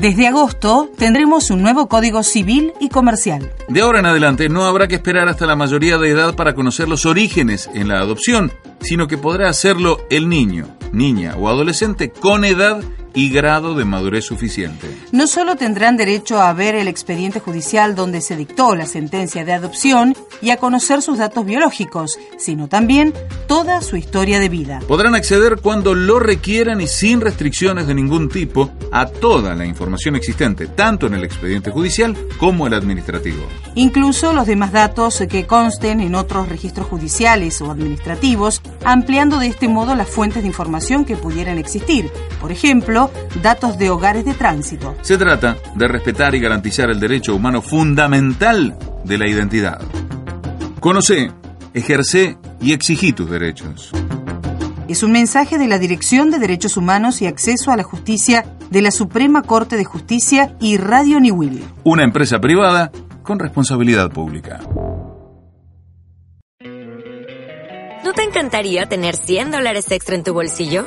Desde agosto tendremos un nuevo Código Civil y Comercial. De ahora en adelante no habrá que esperar hasta la mayoría de edad para conocer los orígenes en la adopción, sino que podrá hacerlo el niño, niña o adolescente con edad y grado de madurez suficiente. No solo tendrán derecho a ver el expediente judicial donde se dictó la sentencia de adopción y a conocer sus datos biológicos, sino también toda su historia de vida. Podrán acceder cuando lo requieran y sin restricciones de ningún tipo a toda la información existente, tanto en el expediente judicial como el administrativo. Incluso los demás datos que consten en otros registros judiciales o administrativos, ampliando de este modo las fuentes de información que pudieran existir. Por ejemplo, datos de hogares de tránsito. Se trata de respetar y garantizar el derecho humano fundamental de la identidad. Conoce, ejerce y exigí tus derechos. Es un mensaje de la Dirección de Derechos Humanos y Acceso a la Justicia de la Suprema Corte de Justicia y Radio Niwil. Una empresa privada con responsabilidad pública. ¿No te encantaría tener 100 dólares extra en tu bolsillo?